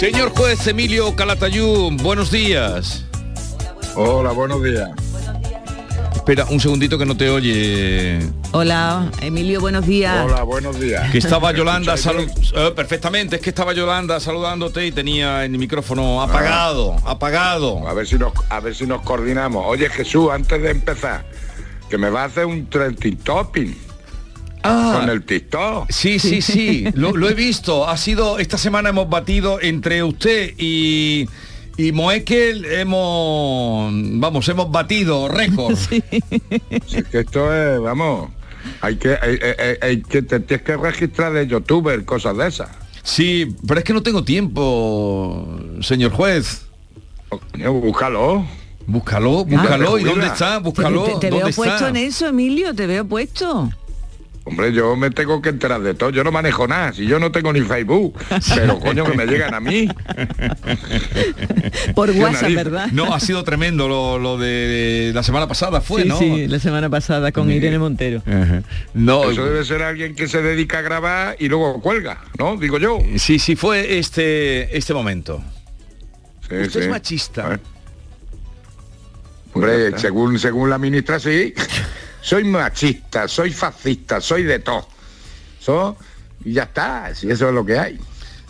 Señor juez Emilio Calatayú, buenos días. Hola, buenos días. Espera un segundito que no te oye. Hola, Emilio, buenos días. Hola, buenos días. Que estaba Yolanda. Eh, perfectamente, es que estaba Yolanda saludándote y tenía el micrófono apagado, apagado. A ver si nos a ver si nos coordinamos. Oye Jesús, antes de empezar, que me va a hacer un trending topping Ah, con el TikTok. Sí, sí, sí, lo, lo he visto. Ha sido, esta semana hemos batido entre usted y, y Moekel, hemos, vamos, hemos batido récord. Si es que esto es, vamos, hay que, hay, hay- hay que te tienes que registrar de youtuber, cosas de esas. Sí, pero es que no tengo tiempo, señor juez. Oh, búscalo. Búscalo, búscalo. ¿Y dónde está? Te, Búscalo. te- te veo ¿Dónde puesto está? en eso, Emilio, te veo puesto. Hombre, yo me tengo que enterar de todo. Yo no manejo nada. Si yo no tengo ni Facebook. Pero coño que me llegan a mí. Por WhatsApp, nariz. ¿verdad? No, ha sido tremendo lo, lo de la semana pasada, fue, sí, ¿no? sí, la semana pasada con Irene Montero. Ajá. No, Eso debe ser alguien que se dedica a grabar y luego cuelga, ¿no? Digo yo. sí, sí, fue este, este momento. Sí, Usted sí. es machista. Eh. Hombre, según, según la ministra, sí. soy machista, soy fascista, soy de todo. So- y ya está, si eso es lo que hay.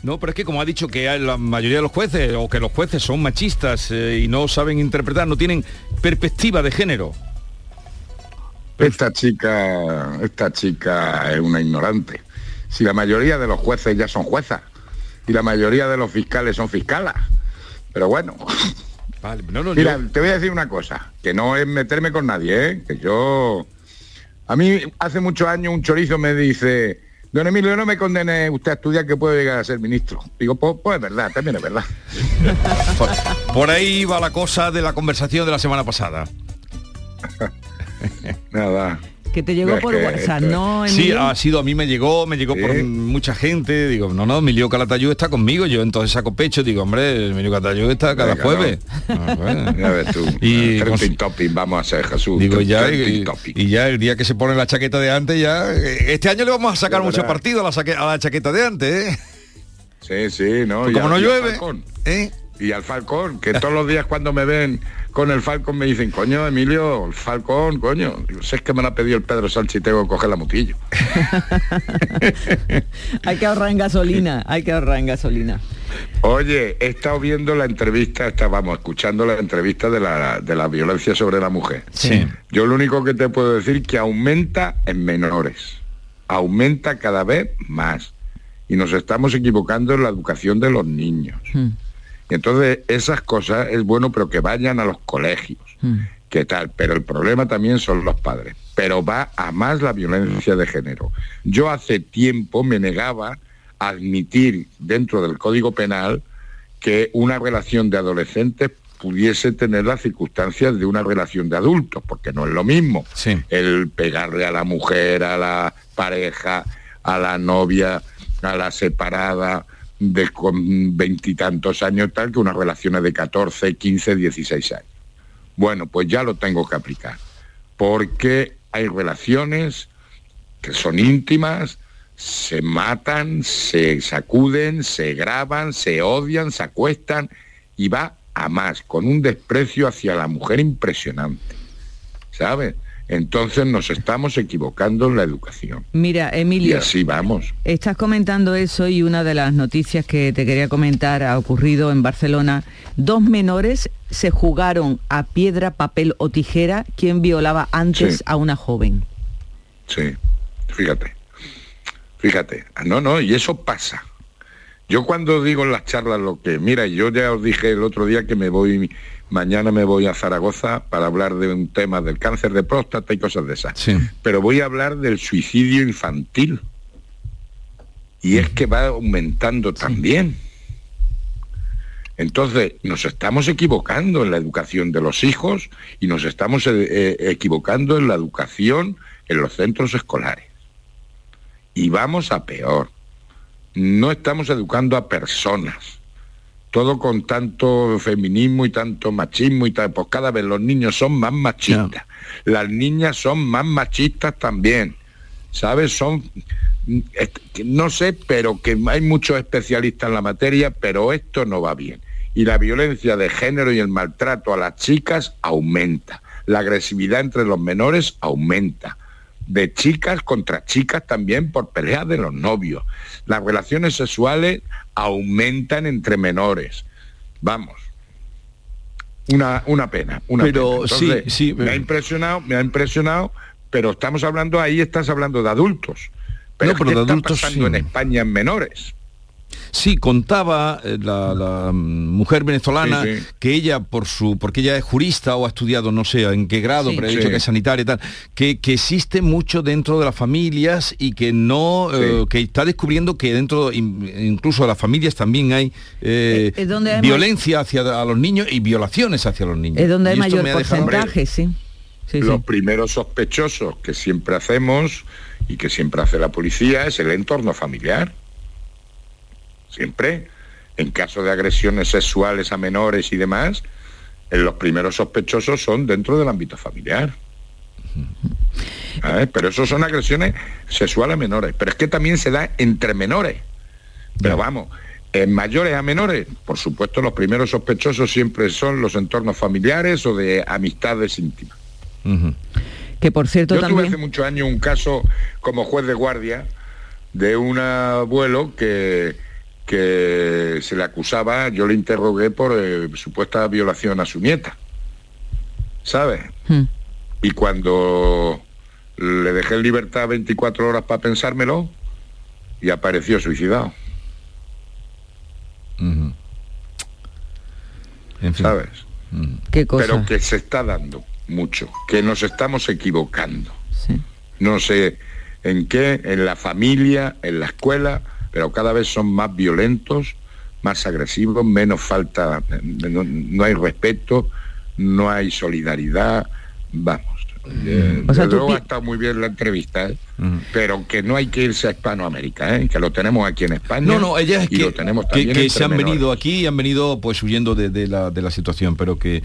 No, pero es que como ha dicho que hay la mayoría de los jueces, o que los jueces son machistas eh, y no saben interpretar, no tienen perspectiva de género. Esta chica, esta chica es una ignorante. Si la mayoría de los jueces ya son juezas y la mayoría de los fiscales son fiscalas. Pero bueno, Vale, no, no, Mira, yo- te voy a decir una cosa, que no es meterme con nadie, ¿eh? que yo... A mí hace muchos años un chorizo me dice, don Emilio, no me condene usted a estudiar que puedo llegar a ser ministro. Digo, pues, pues es verdad, también es verdad. por, por ahí va la cosa de la conversación de la semana pasada. Nada. Que te llegó Es por WhatsApp, ¿no, Sí, ha sido, a mí me llegó, me llegó por mucha gente, digo, no, no, Emilio Calatayud está conmigo, yo entonces saco pecho, digo, hombre, Emilio Calatayud está cada Venga, jueves. Ah, bueno. Ya ves tú. Y con- vamos a hacer, Jesús. Digo, ya, y, ya el día que se pone la chaqueta de antes, ya, eh, este año le vamos a sacar mucho partido a la, saque- a la chaqueta de antes, ¿eh? Sí, sí, ¿no? Pues Y como no llueve, Falcón. ¿eh? Y al Falcón, que todos los días cuando me ven con el Falcón me dicen, coño, Emilio, el Falcón, coño. Digo, sé que me lo ha pedido el Pedro Sánchez y tengo que coger la motillo. Hay que ahorrar en gasolina, hay que ahorrar en gasolina. Oye, he estado viendo la entrevista, estábamos escuchando la entrevista de la, de la violencia sobre la mujer. Sí. Yo lo único que te puedo decir que aumenta en menores, aumenta cada vez más. Y nos estamos equivocando en la educación de los niños. Mm, Y entonces esas cosas es bueno, pero que vayan a los colegios. mm. ¿Qué tal? Pero el problema también son los padres. Pero va a más la violencia de género. Yo hace tiempo me negaba a admitir dentro del Código Penal que una relación de adolescentes pudiese tener las circunstancias de una relación de adultos, porque no es lo mismo Sí. el pegarle a la mujer, a la pareja, a la novia, a la separada de con veintitantos años tal que unas relaciones de 14, 15, 16 años. Bueno, pues ya lo tengo que aplicar, porque hay relaciones que son íntimas, se matan, se sacuden, se graban, se odian, se acuestan y va a más, con un desprecio hacia la mujer impresionante. ¿Sabes? Entonces nos estamos equivocando en la educación. Mira, Y Emilio, así vamos. estás comentando eso y una de las noticias que te quería comentar ha ocurrido en Barcelona. Dos menores se jugaron a piedra, papel o tijera quien violaba antes Sí. a una joven. Sí, fíjate. Fíjate. Ah, No, no, y eso pasa. Yo cuando digo en las charlas lo que, mira, yo ya os dije el otro día que me voy, mañana me voy a Zaragoza para hablar de un tema del cáncer de próstata y cosas de esas. Sí. Pero voy a hablar del suicidio infantil. Y es que va aumentando también. Entonces, nos estamos equivocando en la educación de los hijos y nos estamos eh, eh, equivocando en la educación en los centros escolares. Y vamos a peor. No estamos educando a personas. Todo con tanto feminismo y tanto machismo y tal. Pues cada vez los niños son más machistas. Las niñas son más machistas también. ¿Sabes? Son no sé, pero que hay muchos especialistas en la materia, pero esto no va bien y la violencia de género y el maltrato a las chicas aumenta. La agresividad entre los menores aumenta. De chicas contra chicas también por peleas de los novios. Las relaciones sexuales aumentan entre menores. Vamos. Una, una pena, una pero sí, sí, me ha impresionado, me ha impresionado, pero estamos hablando ahí, estás hablando de adultos. Pero, no, de adultos pasando en España en menores? Sí, contaba eh, la, mujer venezolana que ella, por su, porque ella es jurista o ha estudiado, no sé en qué grado, pero ha dicho que es sanitaria y tal, que, existe mucho dentro de las familias y que no, eh, que está descubriendo que dentro incluso de las familias también hay eh, violencia hacia los niños y violaciones hacia los niños. Es donde hay mayor porcentaje, sí. Los primeros sospechosos que siempre hacemos y que siempre hace la policía es el entorno familiar siempre, en caso de agresiones sexuales a menores y demás, en los primeros sospechosos son dentro del ámbito familiar. Pero eso son agresiones sexuales a menores. Pero es que también se da entre menores. Pero vamos, en mayores a menores, por supuesto los primeros sospechosos siempre son los entornos familiares o de amistades íntimas. Que por cierto Yo también... tuve hace muchos años un caso como juez de guardia de un abuelo que que se le acusaba, yo le interrogué por eh, supuesta violación a su nieta, ¿sabes? Hmm. Y cuando le dejé en libertad 24 horas para pensármelo, y apareció suicidado. ¿Sabes? ¿Qué cosa? Pero que se está dando mucho, que nos estamos equivocando. No sé en qué, en la familia, en la escuela, pero cada vez son más violentos, más agresivos, menos falta, no, hay respeto, no hay solidaridad, vamos. Eh, o sea, luego ha estado muy bien la entrevista, ¿eh? Pero que no hay que irse a Hispanoamérica, ¿eh? que lo tenemos aquí en España. No, no, ella es que, se han venido aquí y han venido pues huyendo de, la, situación, pero que,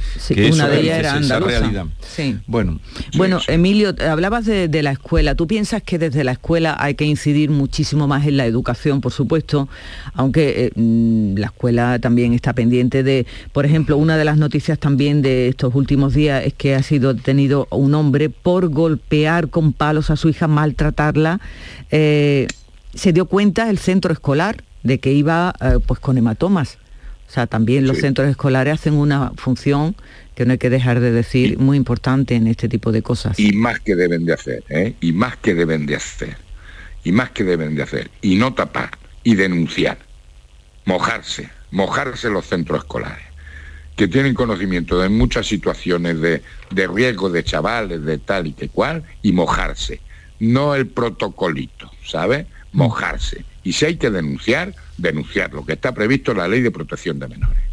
una de ellas era esa realidad. Sí. Bueno, bueno Emilio, hablabas de, la escuela. ¿Tú piensas que desde la escuela hay que incidir muchísimo más en la educación, por supuesto? Aunque mm, la escuela también está pendiente de, por ejemplo, una de las noticias también de estos últimos días es que ha sido detenido un hombre por golpear con palos a su hija maltratada tratarla, eh, se dio cuenta el centro escolar de que iba eh, pues con hematomas. O sea, también los centros escolares hacen una función que no hay que dejar de decir muy importante en este tipo de cosas. Y más que deben de hacer, ¿eh? y más que deben de hacer, y más que deben de hacer, y no tapar, y denunciar, mojarse, mojarse los centros escolares, que tienen conocimiento de muchas situaciones de, de riesgo de chavales, de tal y que cual, y mojarse no el protocolito, ¿sabe? Mojarse. Y si hay que denunciar, denunciar lo que está previsto en la ley de protección de menores.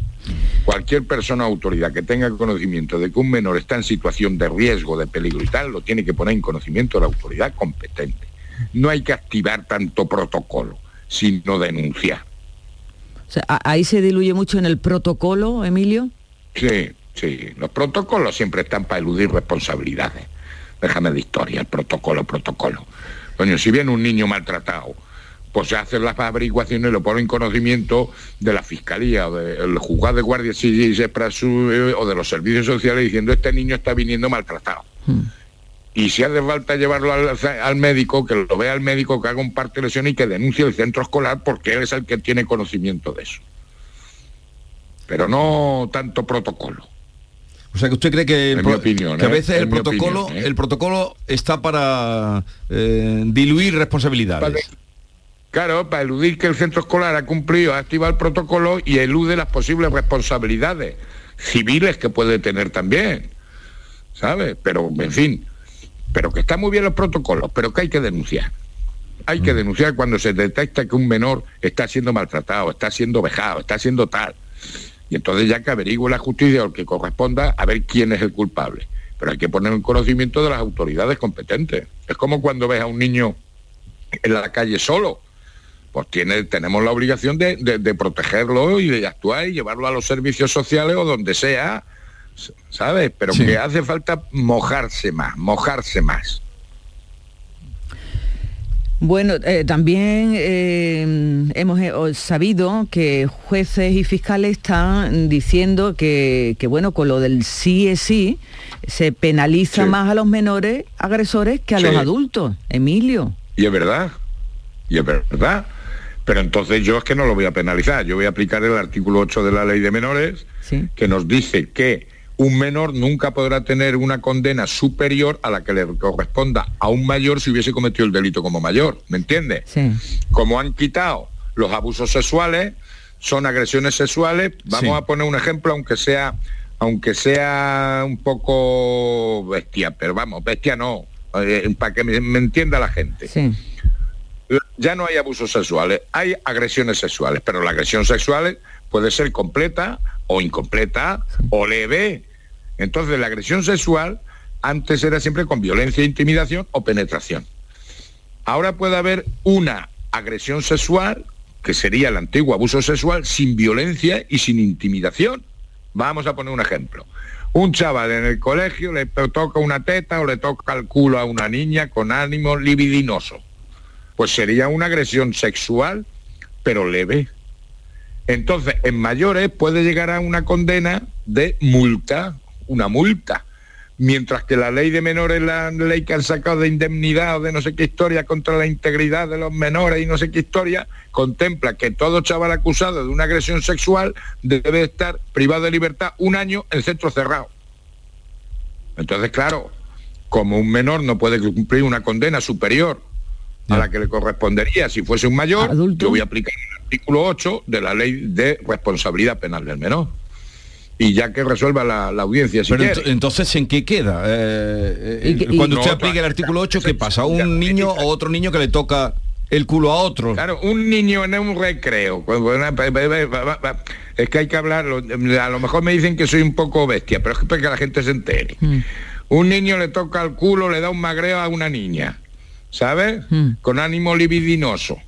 Cualquier persona o autoridad que tenga conocimiento de que un menor está en situación de riesgo, de peligro y tal, lo tiene que poner en conocimiento de la autoridad competente. No hay que activar tanto protocolo, sino denunciar. ahí se diluye mucho en el protocolo, Emilio. Sí, sí. Los protocolos siempre están para eludir responsabilidades déjame de historia, el protocolo, protocolo. Coño, si viene un niño maltratado, pues se hacen las averiguaciones y lo ponen en conocimiento de la fiscalía o del juzgado de guardia civil eh, o de los servicios sociales diciendo este niño está viniendo maltratado. Hmm. Y si hace falta llevarlo al, médico, que lo vea el médico, que haga un parte de lesión y que denuncie el centro escolar porque él es el que tiene conocimiento de eso. Pero no tanto protocolo. O sea que usted cree que, a veces el protocolo, ¿eh? el protocolo está para eh, diluir responsabilidades. claro, para eludir que el centro escolar ha cumplido, ha activado el protocolo y elude las posibles responsabilidades civiles que puede tener también. ¿Sabe? Pero, en fin, pero que están muy bien los protocolos, pero que hay que denunciar. Hay que mm. denunciar cuando se detecta que un menor está siendo maltratado, está siendo vejado, está siendo tal Y entonces ya que averigüe la justicia o el que corresponda a ver quién es el culpable. Pero hay que poner en conocimiento de las autoridades competentes. Es como cuando ves a un niño en la calle solo. Pues tiene, tenemos la obligación de, protegerlo y de actuar y llevarlo a los servicios sociales o donde sea, ¿sabes? Pero que hace falta mojarse más, mojarse más. Bueno, eh, también eh, hemos eh, sabido que jueces y fiscales están diciendo que, bueno, con lo del sí es sí, se penaliza más a los menores agresores que a los adultos. Emilio. Y es verdad, y es verdad. Pero entonces yo es que no lo voy a penalizar, yo voy a aplicar el artículo 8 de la ley de menores, que nos dice que un menor nunca podrá tener una condena superior a la que le corresponda a un mayor si hubiese cometido el delito como mayor, ¿me entiende? Como han quitado los abusos sexuales, son agresiones sexuales, vamos a poner un ejemplo, aunque sea, aunque sea un poco bestia, pero vamos, bestia no, eh, para que me, entienda la gente. Ya no hay abusos sexuales, hay agresiones sexuales, pero la agresión sexual puede ser completa o incompleta o leve. Entonces la agresión sexual antes era siempre con violencia, intimidación o penetración. Ahora puede haber una agresión sexual, que sería el antiguo abuso sexual, sin violencia y sin intimidación. Vamos a poner un ejemplo. Un chaval en el colegio le toca una teta o le toca el culo a una niña con ánimo libidinoso. Pues sería una agresión sexual, pero leve. Entonces, en mayores puede llegar a una condena de multa, una multa. Mientras que la ley de menores, la ley que han sacado de indemnidad o de no sé qué historia contra la integridad de los menores y no sé qué historia, contempla que todo chaval acusado de una agresión sexual debe estar privado de libertad un año en centro cerrado. Entonces, claro, como un menor no puede cumplir una condena superior a la que le correspondería si fuese un mayor, yo voy a aplicar artículo 8 de la ley de responsabilidad penal del menor. Y ya que resuelva la, audiencia. Si Pero entonces, ¿en qué queda? Eh, eh, cuando usted aplique el artículo 8, ¿qué pasa? ¿A un niño o otro niño que le toca el culo a otro? Claro, un niño en un recreo. Es que hay que hablarlo. A lo mejor me dicen que soy un poco bestia, pero es que la gente se entere. Hmm. Un niño le toca el culo, le da un magreo a una niña, ¿sabes? Hmm. Con ánimo libidinoso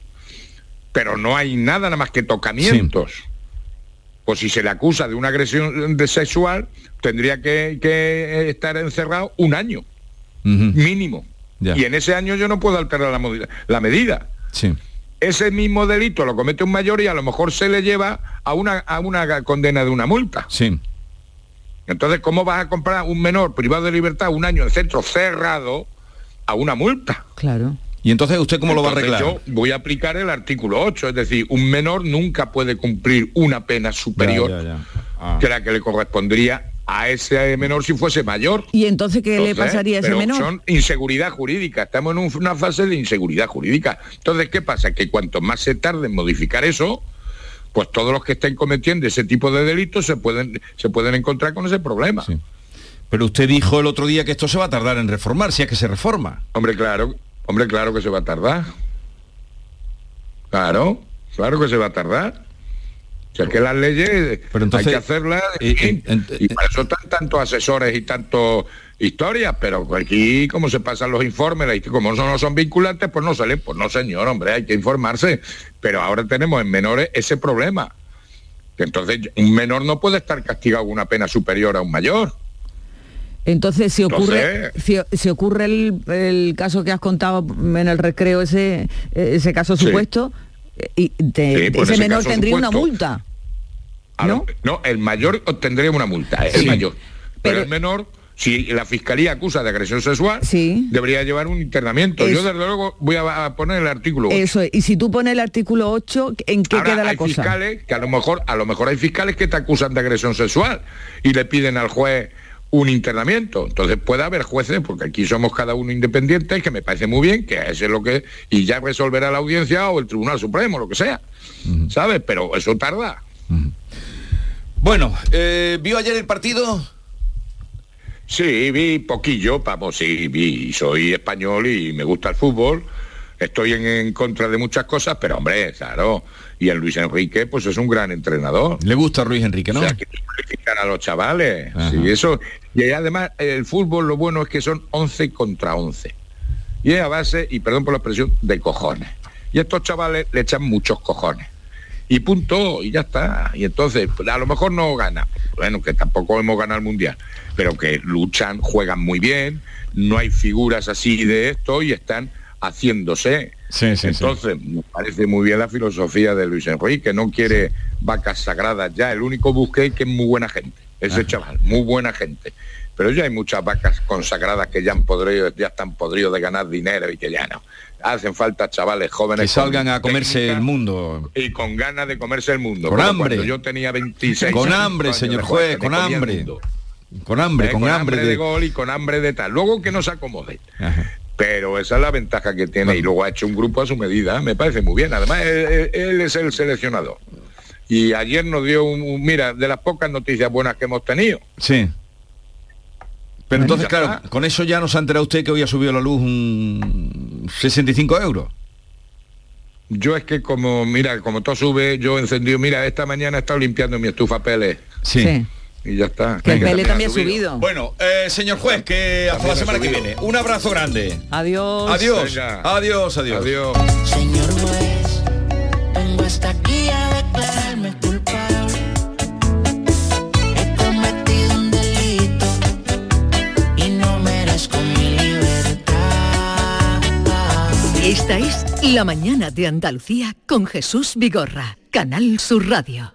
pero no hay nada nada más que tocamientos. Pues si se le acusa de una agresión sexual, tendría que, estar encerrado un año, mínimo. Y en ese año yo no puedo alterar la, la medida. Ese mismo delito lo comete un mayor y a lo mejor se le lleva a una, a una condena de una multa. Sí. Entonces, ¿cómo vas a comprar un menor privado de libertad un año en centro cerrado a una multa? Claro. ¿Y entonces usted cómo lo va a arreglar? Yo voy a aplicar el artículo 8, es decir, un menor nunca puede cumplir una pena superior ah. que la que le correspondería a ese menor si fuese mayor. ¿Y entonces qué le pasaría a ese menor? Son inseguridad jurídica, estamos en una fase de inseguridad jurídica. Entonces, ¿qué pasa? Que cuanto más se tarde en modificar eso, pues todos los que estén cometiendo ese tipo de delitos se pueden, se pueden encontrar con ese problema. Pero usted dijo el otro día que esto se va a tardar en reformar, si es que se reforma. Hombre, claro, Hombre, claro que se va a tardar. Claro, claro que se va a tardar. O sea, que las leyes hay que hacerlas y, para eso están tantos asesores y tantos historias, pero aquí como se pasan los informes, como no son vinculantes, pues no salen, pues no señor, hombre, hay que informarse. Pero ahora tenemos en menores ese problema. Entonces, un menor no puede estar castigado con una pena superior a un mayor. Entonces, si ocurre, si, ocurre el, caso que has contado en el recreo, ese, ese caso supuesto, y pues ese, menor tendría una multa. ¿no? no, el mayor tendría una multa, el mayor. Pero, el menor, si la fiscalía acusa de agresión sexual, debería llevar un internamiento. Yo desde luego voy a, poner el artículo 8. Eso, y si tú pones el artículo 8, ¿en qué queda la hay cosa? fiscales que a lo mejor, a lo mejor hay fiscales que te acusan de agresión sexual y le piden al juez un internamiento. Entonces puede haber jueces, porque aquí somos cada uno independiente, que me parece muy bien, que ese es lo que, y ya resolverá la audiencia o el Tribunal Supremo, lo que sea. ¿Sabes? Pero eso tarda. Bueno, eh, ¿vio ayer el partido? Sí, vi poquillo, vamos, sí, vi, soy español y me gusta el fútbol. estoy en, contra de muchas cosas, pero hombre, claro, y el Luis Enrique, pues es un gran entrenador. Le gusta a Luis Enrique, ¿no? O sea, que a los chavales. Sí, eso, y además el fútbol lo bueno es que son 11 contra 11. Y es a base, y perdón por la expresión, de cojones. Y estos chavales le echan muchos cojones. Y punto, y ya está. Y entonces, a lo mejor no gana. Bueno, que tampoco hemos ganado el Mundial, pero que luchan, juegan muy bien, no hay figuras así de esto y están haciéndose. Entonces, me parece muy bien la filosofía de Luis Enrique, que no quiere vacas sagradas ya. El único busque que es muy buena gente, ese chaval, muy buena gente. Pero ya hay muchas vacas consagradas que ya han podrido, ya están podridos de ganar dinero y que ya no. Hacen falta chavales jóvenes que salgan a comerse el mundo y con ganas de comerse el mundo. Con hambre. yo tenía 26 Con hambre, señor juez, con hambre. Con hambre, con, hambre, de... gol y con hambre de tal. Luego que no se acomode. Pero esa es la ventaja que tiene y luego ha hecho un grupo a su medida. Me parece muy bien. Además, él, es el seleccionador. Y ayer nos dio un, mira, de las pocas noticias buenas que hemos tenido. Sí. Pero entonces, claro, con eso ya nos ha enterado usted que hoy ha subido la luz un 65 euros. Yo es que como, mira, como todo sube, yo encendí, mira, esta mañana he estado limpiando mi estufa Pele. sí y ya está. Que el Pele también ha subido. Bueno, eh, señor juez, que hasta la semana que viene. Un abrazo grande. Adiós. Adiós. Adiós, adiós. Adiós. Señor juez, vengo hasta aquí a declararme culpable. He cometido un delito y no merezco mi libertad. Esta es La mañana de Andalucía con Jesús Vigorra, Canal Sur Radio.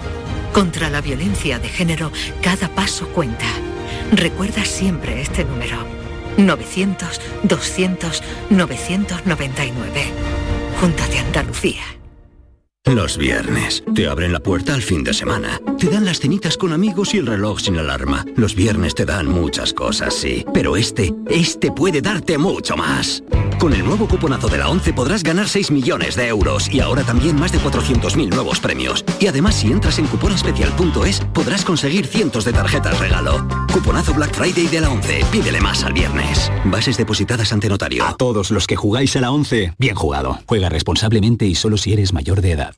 Contra la violencia de género, cada paso cuenta. Recuerda siempre este número. 900-200-999. Junta de Andalucía. Los viernes. Te abren la puerta al fin de semana. Te dan las cenitas con amigos y el reloj sin alarma. Los viernes te dan muchas cosas, sí. Pero este, este puede darte mucho más. Con el nuevo cuponazo de la 11 podrás ganar 6 millones de euros y ahora también más de 400.000 nuevos premios. Y además si entras en cuponespecial.es podrás conseguir cientos de tarjetas regalo. Cuponazo Black Friday de la 11. Pídele más al viernes. Bases depositadas ante notario. A todos los que jugáis a la 11, bien jugado. Juega responsablemente y solo si eres mayor de edad.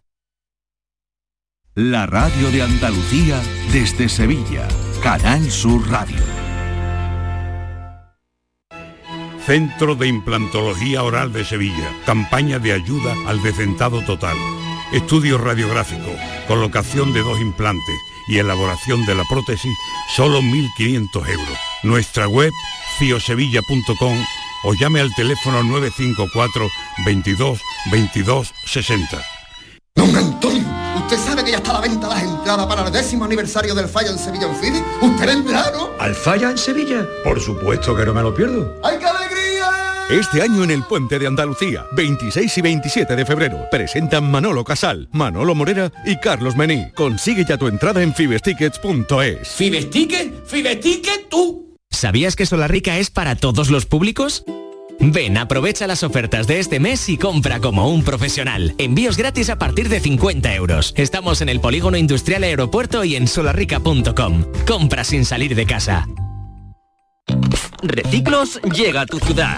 La radio de Andalucía desde Sevilla. Canal Sur Radio. Centro de Implantología Oral de Sevilla. Campaña de ayuda al decentado total. Estudio radiográfico, colocación de dos implantes y elaboración de la prótesis, solo 1.500 euros. Nuestra web, ciosevilla.com o llame al teléfono 954 22 22 60. Don Antonio ¿Usted sabe que ya está a la venta las entradas para el décimo aniversario del Falla en Sevilla en Fidi? ¿Usted vendrá, no? ¿Al Falla en Sevilla? Por supuesto que no me lo pierdo. ¡Ay, qué alegría! Este año en el Puente de Andalucía, 26 y 27 de febrero, presentan Manolo Casal, Manolo Morera y Carlos Mení. Consigue ya tu entrada en fibestickets.es. ¿Fibesticket? ¿Fibesticket tú? ¿Sabías que Solarrica es para todos los públicos? Ven, aprovecha las ofertas de este mes y compra como un profesional. Envíos gratis a partir de 50 euros. Estamos en el Polígono Industrial Aeropuerto y en solarrica.com. Compra sin salir de casa. Reciclos llega a tu ciudad.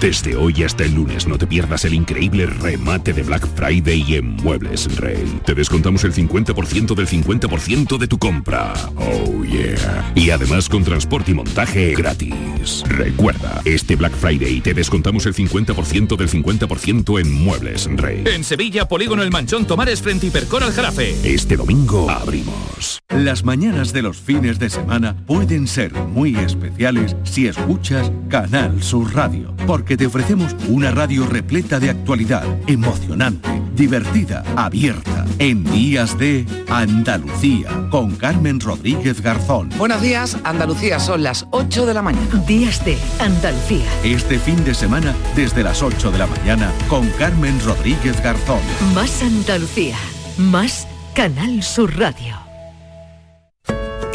Desde hoy hasta el lunes no te pierdas el increíble remate de Black Friday en Muebles Rey. Te descontamos el 50% del 50% de tu compra. Oh yeah. Y además con transporte y montaje gratis. Recuerda, este Black Friday te descontamos el 50% del 50% en Muebles Rey. En Sevilla, Polígono El Manchón Tomares frente Hipercor al Jarafe. Este domingo abrimos. Las mañanas de los fines de semana pueden ser muy especiales si escuchas Canal Sur Radio, porque te ofrecemos una radio repleta de actualidad, emocionante, divertida, abierta, en días de Andalucía, con Carmen Rodríguez Garzón. Buenos días, Andalucía, son las 8 de la mañana. Días de Andalucía. Este fin de semana, desde las 8 de la mañana, con Carmen Rodríguez Garzón. Más Andalucía. Más Canal Sur Radio.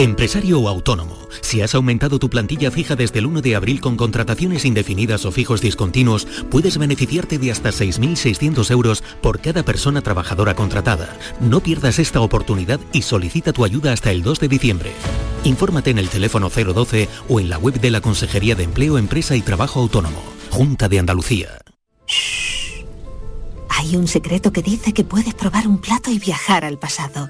Empresario o autónomo, si has aumentado tu plantilla fija desde el 1 de abril con contrataciones indefinidas o fijos discontinuos, puedes beneficiarte de hasta 6.600 euros por cada persona trabajadora contratada. No pierdas esta oportunidad y solicita tu ayuda hasta el 2 de diciembre. Infórmate en el teléfono 012 o en la web de la Consejería de Empleo, Empresa y Trabajo Autónomo, Junta de Andalucía. Hay un secreto que dice que puedes probar un plato y viajar al pasado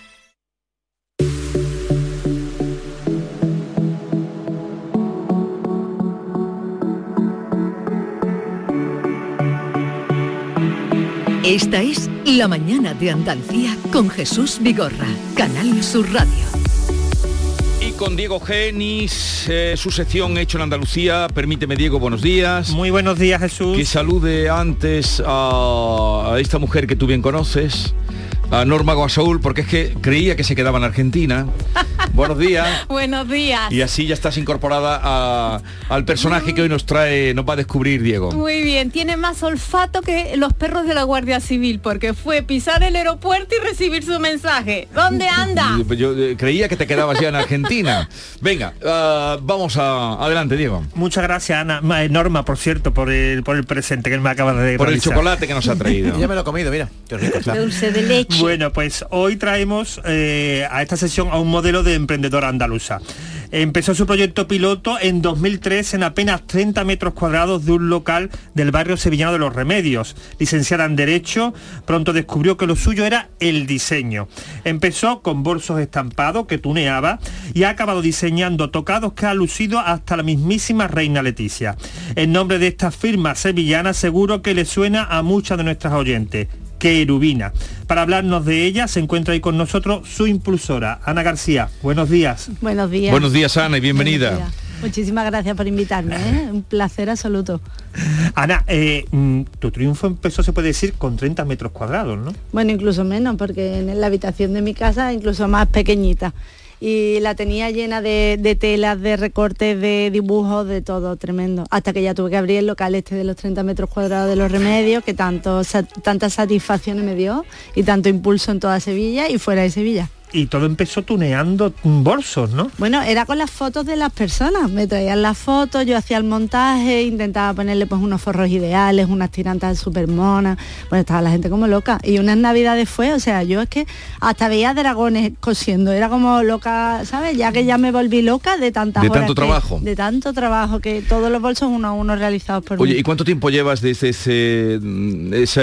Esta es La Mañana de Andalucía con Jesús Vigorra, Canal Sur Radio. Y con Diego Genis, eh, su sección Hecho en Andalucía. Permíteme, Diego, buenos días. Muy buenos días, Jesús. Que salude antes a, a esta mujer que tú bien conoces, a Norma Guasaúl, porque es que creía que se quedaba en Argentina. Buenos días. Buenos días. Y así ya estás incorporada a- al personaje que hoy nos trae, nos va a descubrir Diego. Muy bien, tiene más olfato que los perros de la Guardia Civil, porque fue pisar el aeropuerto y recibir su mensaje. ¿Dónde anda? Yo, yo, eh, creía que te quedabas ya en Argentina. Venga, ah, vamos a adelante, Diego. Muchas gracias, Ana. Eh, Norma, por cierto, por el, por el presente que me acabas de Por el chocolate que nos ha traído. Ya me lo he comido, mira. Qué rico está. Dulce de leche. Bueno, pues hoy traemos eh, a esta sesión a un modelo de emprendedora andaluza. Empezó su proyecto piloto en 2003 en apenas 30 metros cuadrados de un local del barrio sevillano de Los Remedios. Licenciada en Derecho, pronto descubrió que lo suyo era el diseño. Empezó con bolsos estampados que tuneaba y ha acabado diseñando tocados que ha lucido hasta la mismísima reina Leticia. El nombre de esta firma sevillana seguro que le suena a muchas de nuestras oyentes. Querubina. Para hablarnos de ella se encuentra ahí con nosotros su impulsora, Ana García. Buenos días. Buenos días. Buenos días, Ana, y bienvenida. Muchísimas gracias por invitarme, ¿eh? un placer absoluto. Ana, eh, mm, tu triunfo empezó, se puede decir, con 30 metros cuadrados, ¿no? Bueno, incluso menos, porque en la habitación de mi casa incluso más pequeñita. Y la tenía llena de, telas, de recortes, de dibujos, de todo, tremendo. Hasta que ya tuve que abrir el local este de los 30 metros cuadrados de los remedios, que tanto, sa- tantas satisfacciones me dio y tanto impulso en toda Sevilla y fuera de Sevilla. Y todo empezó tuneando bolsos, ¿no? Bueno, era con las fotos de las personas. Me traían las fotos, yo hacía el montaje, intentaba ponerle pues unos forros ideales, unas tirantas súper monas. Bueno, estaba la gente como loca. Y unas navidades fue, o sea, yo es que hasta veía dragones cosiendo. Era como loca, ¿sabes? Ya que ya me volví loca de tantas De horas tanto que- trabajo. de tanto trabajo que todos los bolsos uno a uno realizados por Oye, mí. ¿y cuánto tiempo llevas desde ese,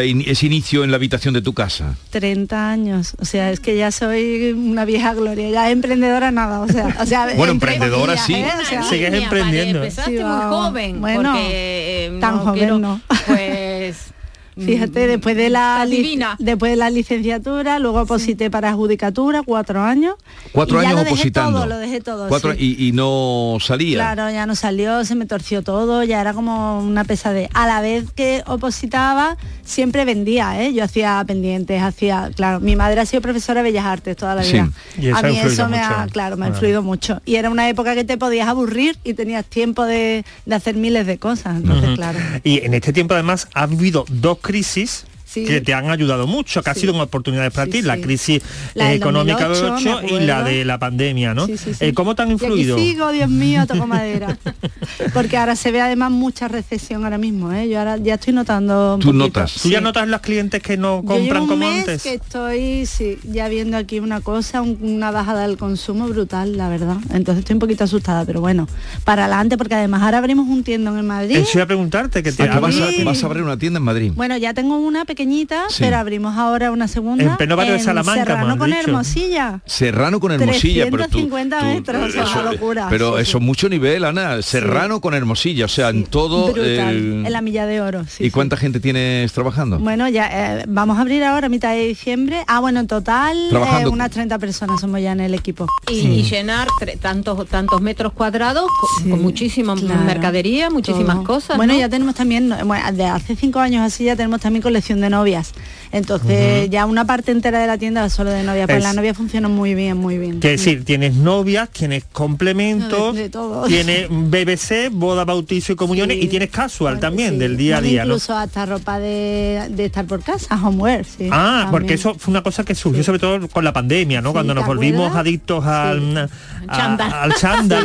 in- ese inicio en la habitación de tu casa? 30 años. O sea, es que ya soy una vieja gloria. Ya emprendedora nada. O sea, o sea Bueno, emprendedora sí. ¿eh? O sea, Sigues emprendiendo. Empezaste muy joven, Bueno, porque, eh, tan no joven quiero- no. Pues Fíjate, después de la divina. después de la licenciatura, luego oposité para judicatura, cuatro años. Cuatro y ya años lo dejé opositando. todo, lo dejé todo. Cuatro, sí. y, y no salía. Claro, ya no salió, se me torció todo, ya era como una pesadez. A la vez que opositaba, siempre vendía, ¿eh? Yo hacía pendientes, hacía, claro, mi madre ha sido profesora de Bellas Artes toda la Sí. vida. Y a mí eso me ha, claro, me ha influido mucho. Y era una época que te podías aburrir y tenías tiempo de, de hacer miles de cosas. Entonces, claro. Y en este tiempo además ha vivido dos crisis que te han ayudado mucho, que ha sido una oportunidad para ti, la crisis económica del 8 y la de la pandemia, ¿no? Eh, ¿Cómo te han influido? Y sigo, Dios mío, toco madera. Porque ahora se ve además mucha recesión ahora mismo, ¿eh? Yo ahora ya estoy notando ¿Tú notas? ¿Tú ya notas los clientes que no compran un como mes antes? que estoy sí, ya viendo aquí una cosa, una bajada del consumo brutal, la verdad. Entonces estoy un poquito asustada, pero bueno, para adelante, porque además ahora abrimos un tiendón en Madrid. Eso iba a preguntarte, que te Ah, vas, a, vas a abrir una tienda en Madrid. Bueno, ya tengo una pequeñita, pero abrimos ahora una segunda. En pleno barrio de Salamanca, Serrano con dicho. Hermosilla. Serrano con Hermosilla, pero tú, 350 metros, eso, es una locura. Pero sí, eso sí. mucho nivel, Ana. Serrano con Hermosilla, o sea, en todo. El- en la milla de oro. sí, ¿Y sí. cuánta gente tienes trabajando? Bueno, ya eh, vamos a abrir ahora a mitad de diciembre. Ah, bueno, en total eh, unas 30 personas somos ya en el equipo. Y, y llenar tantos tantos metros cuadrados con, con muchísima claro. mercadería, muchísimas Todo. cosas. Bueno, ¿no? ya tenemos también, bueno, de hace cinco años así ya tenemos también colección de novias. Entonces ya una parte entera de la tienda es solo de novias, pues Es- las novias funcionan muy bien, muy bien. Que decir, tienes novias, tienes complementos, De- de todo. tienes BBC, boda, bautizo y comuniones Sí. y tienes casual también del día a Bueno, día, ¿no? Incluso hasta ropa de, de estar por casa, homewear, sí. Ah, también. porque eso fue una cosa que surgió sobre todo con la pandemia, ¿no? Cuando ¿te nos volvimos acuerdas? adictos al, a- al chándal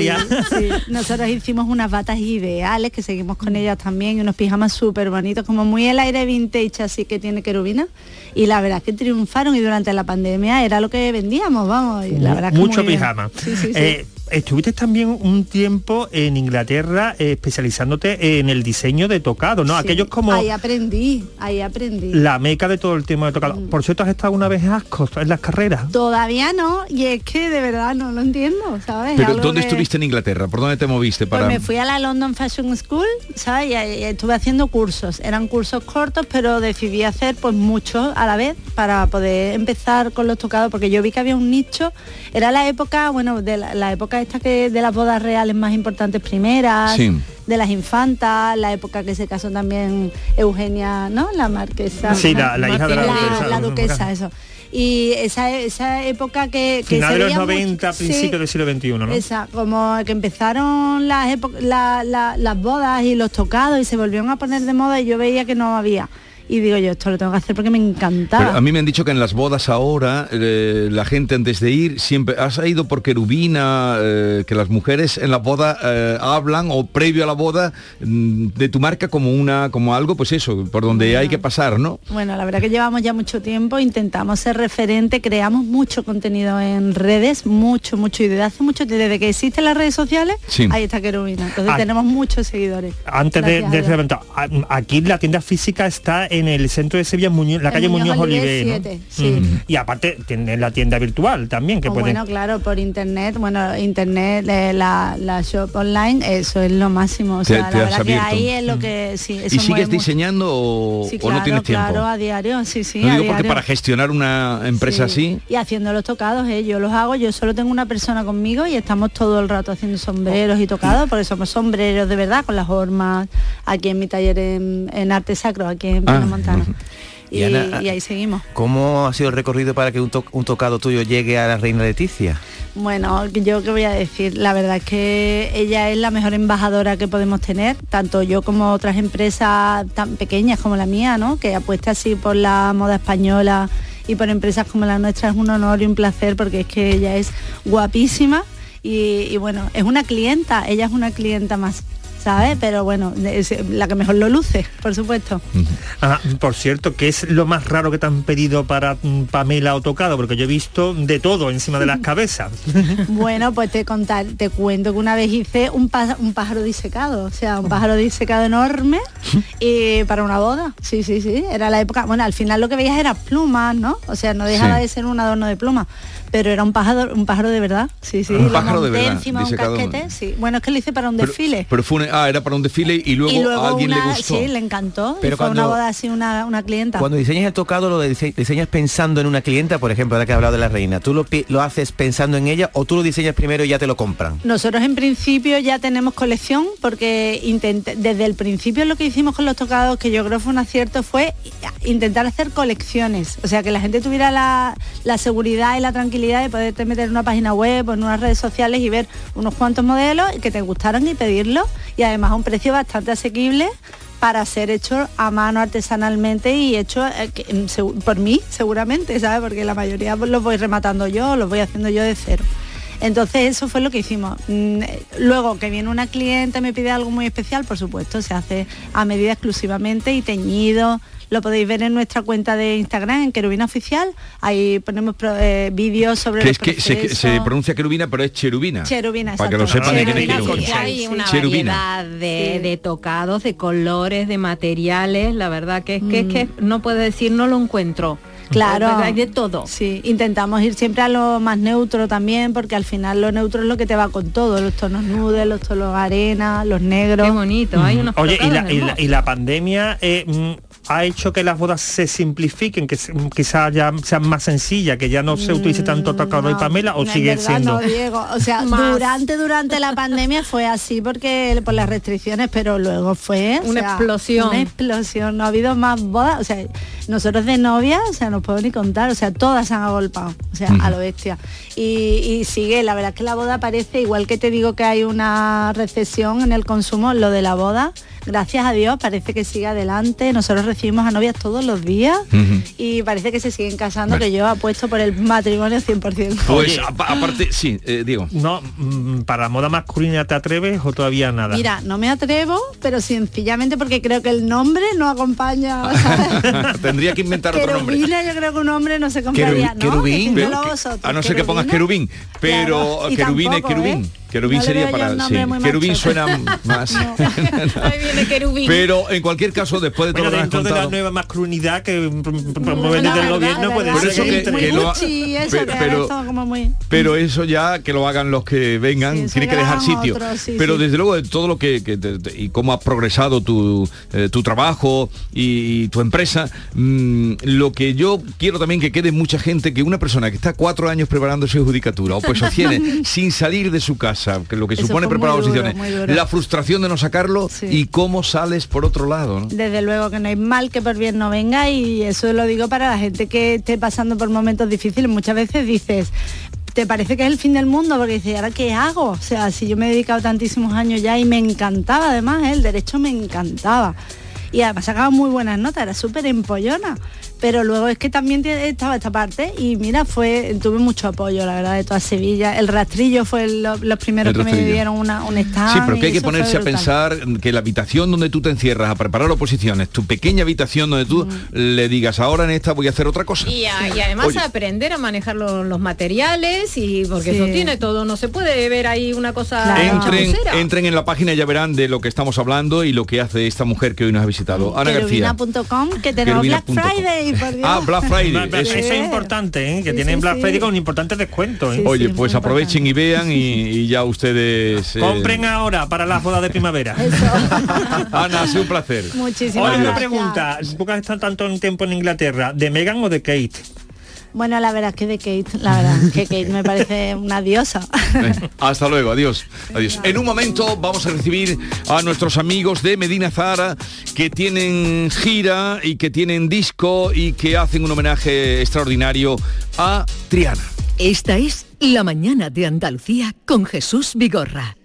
Nosotros hicimos unas batas ideales que seguimos con ellas también y unos pijamas súper bonitos, como muy el aire vintage así que tiene querubina. Y la verdad es que triunfaron y durante la pandemia era lo que vendíamos, vamos. Y la verdad es que mucho pijama. Sí, sí, sí. Eh, estuviste también un tiempo en Inglaterra eh, especializándote en el diseño de tocado, ¿no? Sí. Aquello es como Ahí aprendí, ahí aprendí. la meca de todo el tema de tocado. Mm. Por cierto, has estado una vez en Ascos, en las carreras. Todavía no, y es que de verdad no lo entiendo, ¿sabes? Pero ¿dónde que- estuviste en Inglaterra? ¿Por dónde te moviste Pues para...? me fui a la London Fashion School, ¿sabes? Y, ahí estuve haciendo cursos. Eran cursos cortos, pero decidí hacer pues muchos a la vez para poder empezar con los tocados, porque yo vi que había un nicho. Era la época, bueno, de la, la época esta que de las bodas reales más importantes primeras, Sí. de las infantas, la época que se casó también Eugenia, ¿no? La marquesa. Sí, la- la hija de la duquesa. La duquesa, eso. Y esa, esa época que... que Final se de los veía mucho- 90, sí, principios del siglo XXI, ¿no? esa, como que empezaron las, epo- la- la- las bodas y los tocados y se volvieron a poner de moda y yo veía que no había. Y digo yo, esto lo tengo que hacer porque me encantaba. Pero a mí me han dicho que en las bodas ahora eh, la gente antes de ir siempre has ido por querubina eh, que las mujeres en la boda eh, hablan o previo a la boda mm, de tu marca como una como algo pues eso por donde hay que pasar no Bueno, la verdad que llevamos ya mucho tiempo, intentamos ser referente, creamos mucho contenido en redes, mucho, mucho, y desde hace mucho, desde que existen las redes sociales, Sí. ahí está Querubina. Entonces Ah. tenemos muchos seguidores. Antes de, Gracias de a- aquí la tienda física está en el centro de Sevilla, Muñoz- la calle Muñoz Muñoz Oliver Oliver, ¿no? 7, sí. Mm. Y aparte tiene la tienda virtual también, que O pueden... bueno, claro, por internet, bueno, internet, eh, la, la shop online, eso es lo máximo. O sea, te la has verdad que ahí es lo que sí. Eso y sigues mucho. diseñando o, Sí, o no tienes tiempo Claro, a diario, sí, sí. A digo porque para gestionar una empresa Sí. así Y haciendo los tocados, eh, yo los hago, yo solo tengo una persona conmigo y estamos todo el rato haciendo sombreros y tocados, porque somos sombreros de verdad, con las hormas, aquí en mi taller en, en arte sacro, aquí en Ah. Montana. Y, Y Ana, y ahí seguimos. ¿Cómo ha sido el recorrido para que un, to- un tocado tuyo llegue a la reina Leticia? Bueno, yo qué voy a decir, la verdad es que ella es la mejor embajadora que podemos tener, tanto yo como otras empresas tan pequeñas como la mía, ¿no? Que apuesta así por la moda española y por empresas como la nuestra es un honor y un placer porque es que ella es guapísima y, y bueno, es una clienta, ella es una clienta más, ¿sabes? Pero bueno, es la que mejor lo luce, por supuesto. Ah, por cierto, ¿qué es lo más raro que te han pedido para mm, Pamela o tocado? Porque yo he visto de todo encima de las cabezas. Bueno, pues te contar, te cuento que una vez hice un, pá- un pájaro disecado, o sea, un pájaro disecado enorme y para una boda. Sí, sí, sí. Era la época. Bueno, al final lo que veías era plumas, ¿no? O sea, no dejaba Sí. de ser un adorno de plumas. Pero era un pájaro, un pájaro de verdad. Sí, sí. Un lo pájaro de verdad, encima un casquete. Sí. Bueno, es que lo hice para un pero, desfile. pero fue ah era para un desfile y luego, y luego a alguien una, le gustó sí, le encantó. Pero y fue una cuando- boda así, una, una clienta. Cuando diseñas el tocado, ¿lo dise- diseñas pensando en una clienta? Por ejemplo, ahora que he hablado de la reina. ¿Tú lo, lo haces pensando en ella o tú lo diseñas primero y ya te lo compran? Nosotros en principio ya tenemos colección porque intenté- desde el principio lo que hicimos con los tocados, que yo creo fue un acierto, fue intentar hacer colecciones. O sea, que la gente tuviera la, la seguridad y la tranquilidad de poderte meter en una página web o en unas redes sociales y ver unos cuantos modelos que te gustaran y pedirlos. Y además a un precio bastante asequible para ser hecho a mano artesanalmente y hecho eh, por mí seguramente, ¿sabes? Porque la mayoría los voy rematando yo, los voy haciendo yo de cero. Entonces eso fue lo que hicimos. Mm, luego que viene una cliente, me pide algo muy especial, por supuesto, se hace a medida exclusivamente y teñido, lo podéis ver en nuestra cuenta de Instagram, en Querubina Oficial. Ahí ponemos eh, vídeos sobre que es que se, pronuncia querubina, pero es cherubina. Cherubina, Para que lo sepan Hay una variedad de, tocados, de colores, de materiales. La verdad que es que, es que mm. no puedo decir no lo encuentro. Claro. Hay de todo. Sí, intentamos ir siempre a lo más neutro también, porque al final lo neutro es lo que te va con todo, los tonos nudes, los tonos arena, los negros. Qué bonito, hay unos Oye, y la, y la, pandemia eh, mm, ha hecho que las bodas se simplifiquen, que quizás ya sean más sencillas, que ya no se utilice tanto mm, tocado y Pamela, o sigue siendo. No, Diego. O sea, durante durante la pandemia fue así porque por las restricciones, pero luego fue una explosión. Una explosión. No ha habido más bodas. O sea, nosotros de novia, o sea, no puedo ni contar. O sea, todas han agolpado. O sea, a lo bestia. Y, y sigue, la verdad es que la boda parece, igual que te digo que hay una recesión en el consumo, lo de la boda gracias a Dios parece que sigue adelante. Nosotros recibimos a novias todos los días y parece que se siguen casando, que yo apuesto por el matrimonio 100%. Pues aparte, sí, eh, digo. No, mm, para moda masculina te atreves o todavía nada. Mira, no me atrevo, pero sencillamente porque creo que el nombre no acompaña. Tendría que inventar otro nombre. yo creo que un nombre no se compraría. querubín. a no ser que pongas querubín, pero querubín es querubín. ¿eh? Querubín sería para sí. Querubín suena más. Pero en cualquier caso, después de todo lo dentro de la nueva masculinidad que promueve el gobierno puede ser que, lo pero, pero eso ya que lo hagan los que vengan, tiene que dejar sitio. pero desde luego de todo lo que, y cómo ha progresado tu, eh, tu trabajo y, tu empresa, mm, lo que yo quiero también que quede mucha gente que una persona que está cuatro años preparando su judicatura o pues tiene sin salir de su casa que lo que supone preparar posiciones, la frustración de no sacarlo y cómo sales por otro lado. Desde luego que no hay mal que por bien no venga y eso lo digo para la gente que esté pasando por momentos difíciles. Muchas veces dices, te parece que es el fin del mundo porque dices, ¿ahora qué hago? O sea, si yo me he dedicado tantísimos años ya y me encantaba además, ¿eh? el derecho me encantaba. Y además sacaba muy buenas notas, era súper empollona pero luego es que también estaba esta parte y mira, fue tuve mucho apoyo, la verdad, de toda Sevilla. El rastrillo fue los primeros que me dieron una, un stand. Sí, pero que hay que ponerse a pensar que la habitación donde tú te encierras a preparar oposiciones, tu pequeña habitación donde tú mm. le digas, ahora en esta voy a hacer otra cosa. Y, además aprender a manejar los, materiales y porque eso tiene todo, no se puede ver ahí una cosa entren, entren en la página y ya verán de lo que estamos hablando y lo que hace esta mujer que hoy nos ha visitado. Ana García. que tenemos Black Friday Ah, Black Friday. Eso, es importante, ¿eh? que tienen Black Friday con un importante descuento. ¿eh? Oye, pues aprovechen y vean y, ya ustedes... Eh, Compren ahora para las bodas de primavera. Ana, ha sido un placer. Muchísimas una pregunta, ¿tú has estado tanto tiempo en Inglaterra? ¿De Megan o de Kate? Bueno, la verdad es que de Kate, la verdad, que Kate me parece una diosa. hasta luego, adiós. Adiós. En un momento vamos a recibir a nuestros amigos de Medina Zara que tienen gira y que tienen disco y que hacen un homenaje extraordinario a Triana. Esta es La mañana de Andalucía con Jesús Vigorra.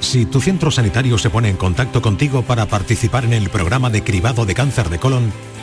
Si tu centro sanitario se pone en contacto contigo para participar en el programa de cribado de cáncer de colon,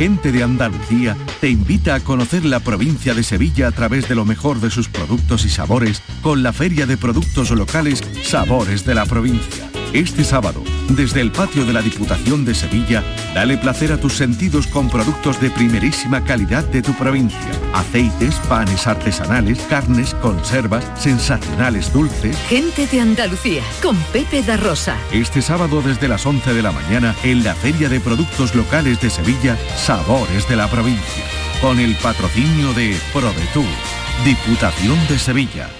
Gente de Andalucía te invita a conocer la provincia de Sevilla a través de lo mejor de sus productos y sabores con la Feria de Productos Locales Sabores de la Provincia. Este sábado, desde el patio de la Diputación de Sevilla, dale placer a tus sentidos con productos de primerísima calidad de tu provincia. Aceites, panes artesanales, carnes, conservas, sensacionales dulces. Gente de Andalucía, con Pepe da Rosa. Este sábado desde las 11 de la mañana en la Feria de Productos Locales de Sevilla, Sabores de la Provincia. Con el patrocinio de ProDetour, Diputación de Sevilla.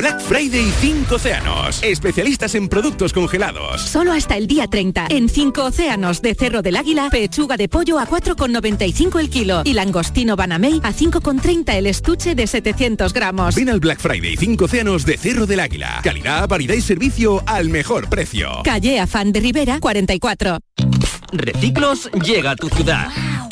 Black Friday 5 Océanos. Especialistas en productos congelados. Solo hasta el día 30. En 5 Océanos de Cerro del Águila, pechuga de pollo a 4,95 el kilo y langostino Banamey a 5,30 el estuche de 700 gramos. Ven al Black Friday 5 Océanos de Cerro del Águila. Calidad, variedad y servicio al mejor precio. Calle Afán de Rivera 44. Reciclos llega a tu ciudad.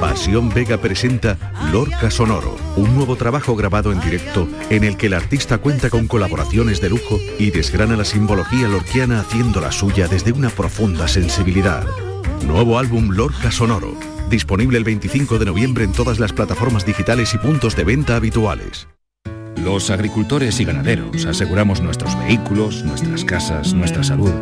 Pasión Vega presenta Lorca Sonoro, un nuevo trabajo grabado en directo en el que el artista cuenta con colaboraciones de lujo y desgrana la simbología lorquiana haciendo la suya desde una profunda sensibilidad. Nuevo álbum Lorca Sonoro, disponible el 25 de noviembre en todas las plataformas digitales y puntos de venta habituales. Los agricultores y ganaderos aseguramos nuestros vehículos, nuestras casas, nuestra salud,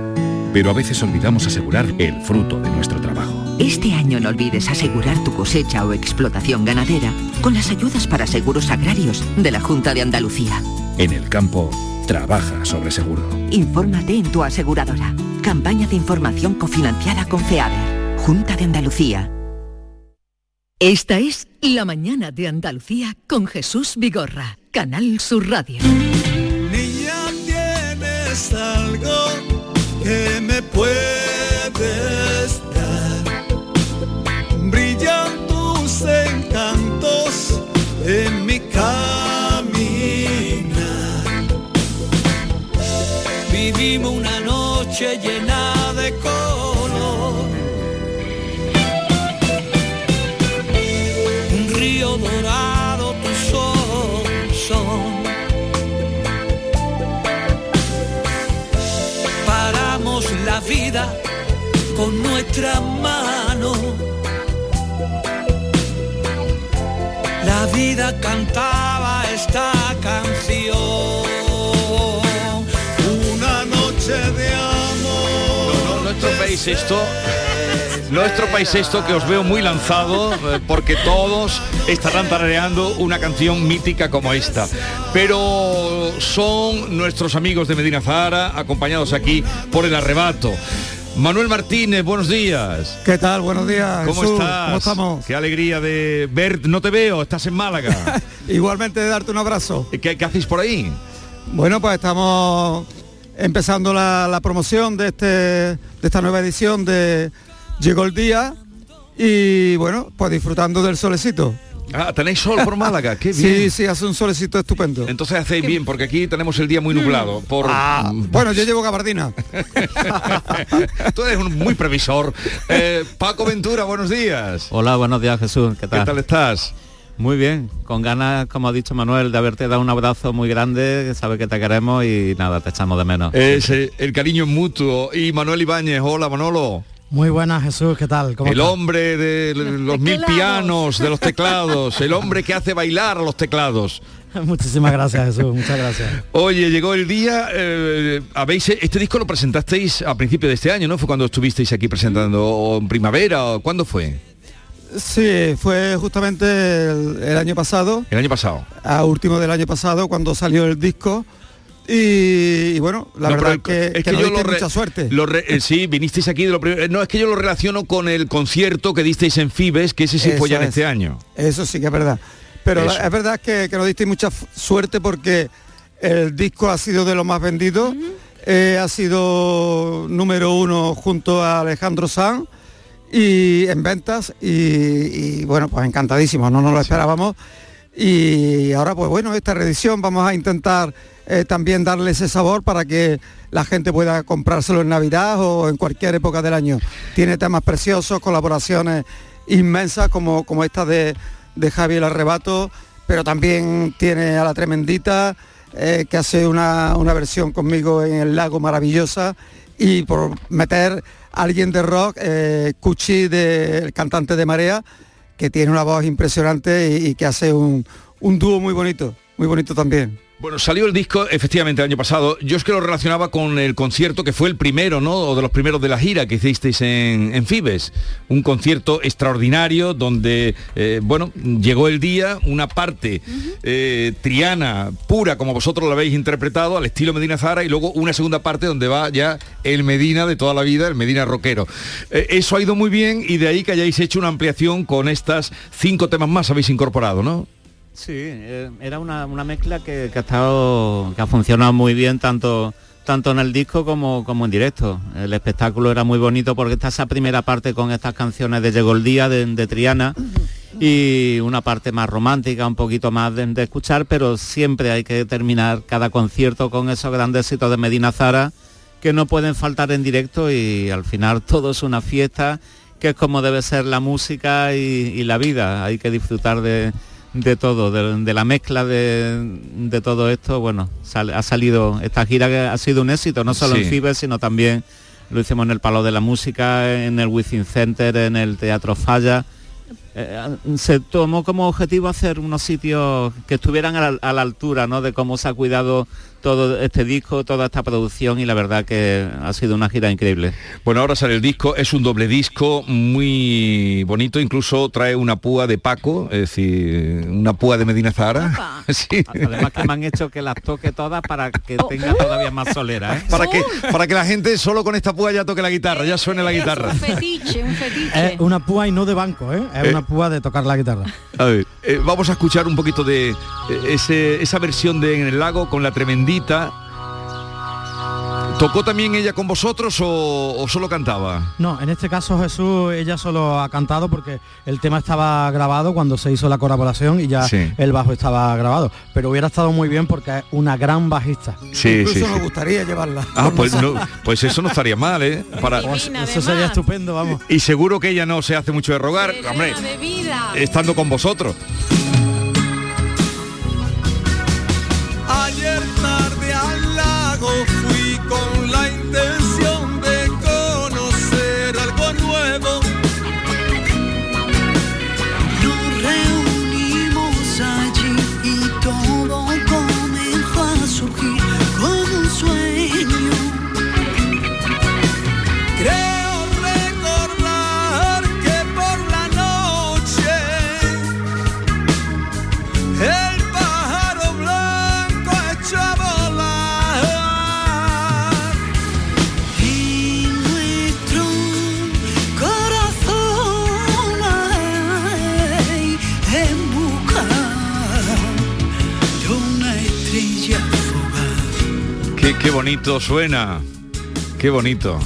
pero a veces olvidamos asegurar el fruto de nuestro trabajo. Este año no olvides asegurar tu cosecha o explotación ganadera con las ayudas para seguros agrarios de la Junta de Andalucía. En el campo, trabaja sobre seguro. Infórmate en tu aseguradora. Campaña de información cofinanciada con FEADER. Junta de Andalucía. Esta es La Mañana de Andalucía con Jesús Vigorra, Canal Sur Radio. Niña, Vivimos una noche llena de color. Un río dorado, tus ojos son. Paramos la vida con nuestra mano. La vida cantaba esta canción. Estropéis esto. No estropéis esto que os veo muy lanzado eh, porque todos estarán tarareando una canción mítica como esta. Pero son nuestros amigos de Medina Zahara acompañados aquí por el arrebato. Manuel Martínez, buenos días. ¿Qué tal? Buenos días. ¿Cómo Jesús. estás? ¿Cómo estamos? Qué alegría de ver. No te veo, estás en Málaga. Igualmente de darte un abrazo. ¿Qué, qué hacéis por ahí? Bueno, pues estamos empezando la, la promoción de, este, de esta nueva edición de Llegó el Día y bueno, pues disfrutando del solecito. Ah, tenéis sol por Málaga, qué bien. Sí, sí, hace un solecito estupendo. Entonces hacéis bien, porque aquí tenemos el día muy nublado. Por... Ah, bueno, yo llevo gabardina. Tú eres un muy previsor. Eh, Paco Ventura, buenos días. Hola, buenos días Jesús, ¿qué tal? ¿Qué tal estás? Muy bien, con ganas, como ha dicho Manuel, de haberte dado un abrazo muy grande, que sabe que te queremos y nada, te echamos de menos. Es eh, el cariño mutuo. Y Manuel Ibáñez, hola Manolo. Muy buenas Jesús, ¿qué tal? el hombre de los mil pianos, de los teclados, el hombre que hace bailar a los teclados. Muchísimas gracias Jesús, muchas gracias. Oye, llegó el día, eh, habéis, este disco lo presentasteis a principio de este año, ¿no? Fue cuando estuvisteis aquí presentando, o en primavera, o ¿cuándo fue? Sí, fue justamente el, año pasado. El año pasado. A último del año pasado, cuando salió el disco. Y, bueno, la verdad que, es que, yo lo mucha suerte. Eh, sí, vinisteis aquí de lo primero. No, es que yo lo relaciono con el concierto que disteis en Fibes, que ese sí fue ya en este año. Eso sí que es verdad. Pero es verdad que, que nos disteis mucha suerte porque el disco ha sido de los más vendidos. Eh, ha sido número uno junto a Alejandro Sanz y en ventas y, bueno, pues encantadísimos, no nos lo esperábamos. Y ahora pues bueno, esta reedición vamos a intentar eh, también darle ese sabor para que la gente pueda comprárselo en Navidad o en cualquier época del año. Tiene temas preciosos, colaboraciones inmensas como, como esta de, de Javier Arrebato, pero también tiene a la Tremendita, eh, que hace una, una versión conmigo en el lago maravillosa y por meter alguien de rock, eh, Cuchi, el cantante de Marea, que tiene una voz impresionante y, que hace un, un dúo muy bonito, muy bonito también. Bueno, salió el disco efectivamente el año pasado. Yo es que lo relacionaba con el concierto que fue el primero, ¿no? O de los primeros de la gira que hicisteis en, Fibes. Un concierto extraordinario donde, eh, bueno, llegó el día, una parte eh, triana, pura, como vosotros lo habéis interpretado, al estilo Medina Zara, y luego una segunda parte donde va ya el Medina de toda la vida, el Medina rockero. Eh, eso ha ido muy bien y de ahí que hayáis hecho una ampliación con estas cinco temas más habéis incorporado, ¿no? Sí, eh, era una, mezcla que, ha estado, que ha funcionado muy bien tanto tanto en el disco como, como en directo. El espectáculo era muy bonito porque está esa primera parte con estas canciones de Llegó el Día de, Triana y una parte más romántica, un poquito más de, escuchar, pero siempre hay que terminar cada concierto con esos grandes éxitos de Medina Zara que no pueden faltar en directo y al final todo es una fiesta que es como debe ser la música y la vida. Hay que disfrutar de, de todo, de, la mezcla de, todo esto, bueno, ha salido, esta gira que ha sido un éxito, no solo en Fibes, sino también lo hicimos en el Palo de la Música, en el Within Center, en el Teatro Falla. Eh, se tomó como objetivo hacer unos sitios que estuvieran a la, a la altura ¿no? de cómo se ha cuidado todo este disco, toda esta producción y la verdad que ha sido una gira increíble. Bueno, ahora sale el disco, es un doble disco muy bonito, incluso trae una púa de Paco, es decir, una púa de Medina Zara. Sí. Además que me han hecho que las toque todas para que oh. tenga todavía más solera. ¿eh? Para, que, para que la gente solo con esta púa ya toque la guitarra, ya suene la guitarra. Un fetiche, un fetiche. Es una púa y no de banco, ¿eh? es una eh. púa de tocar la guitarra. A ver, eh, vamos a escuchar un poquito de esa versión de En el lago con la tremendita ¿Tocó también ella con vosotros o, solo cantaba? No, en este caso Jesús, ella solo ha cantado porque el tema estaba grabado cuando se hizo la colaboración y ya el bajo estaba grabado. Pero hubiera estado muy bien porque es una gran bajista. Sí, Incluso nos gustaría llevarla. Ah, pues, pues eso no estaría mal, ¿eh? Para... eso sería estupendo, vamos. Y seguro que ella no se hace mucho de rogar, hombre, estando con vosotros. Al bonito suena. Qué bonito.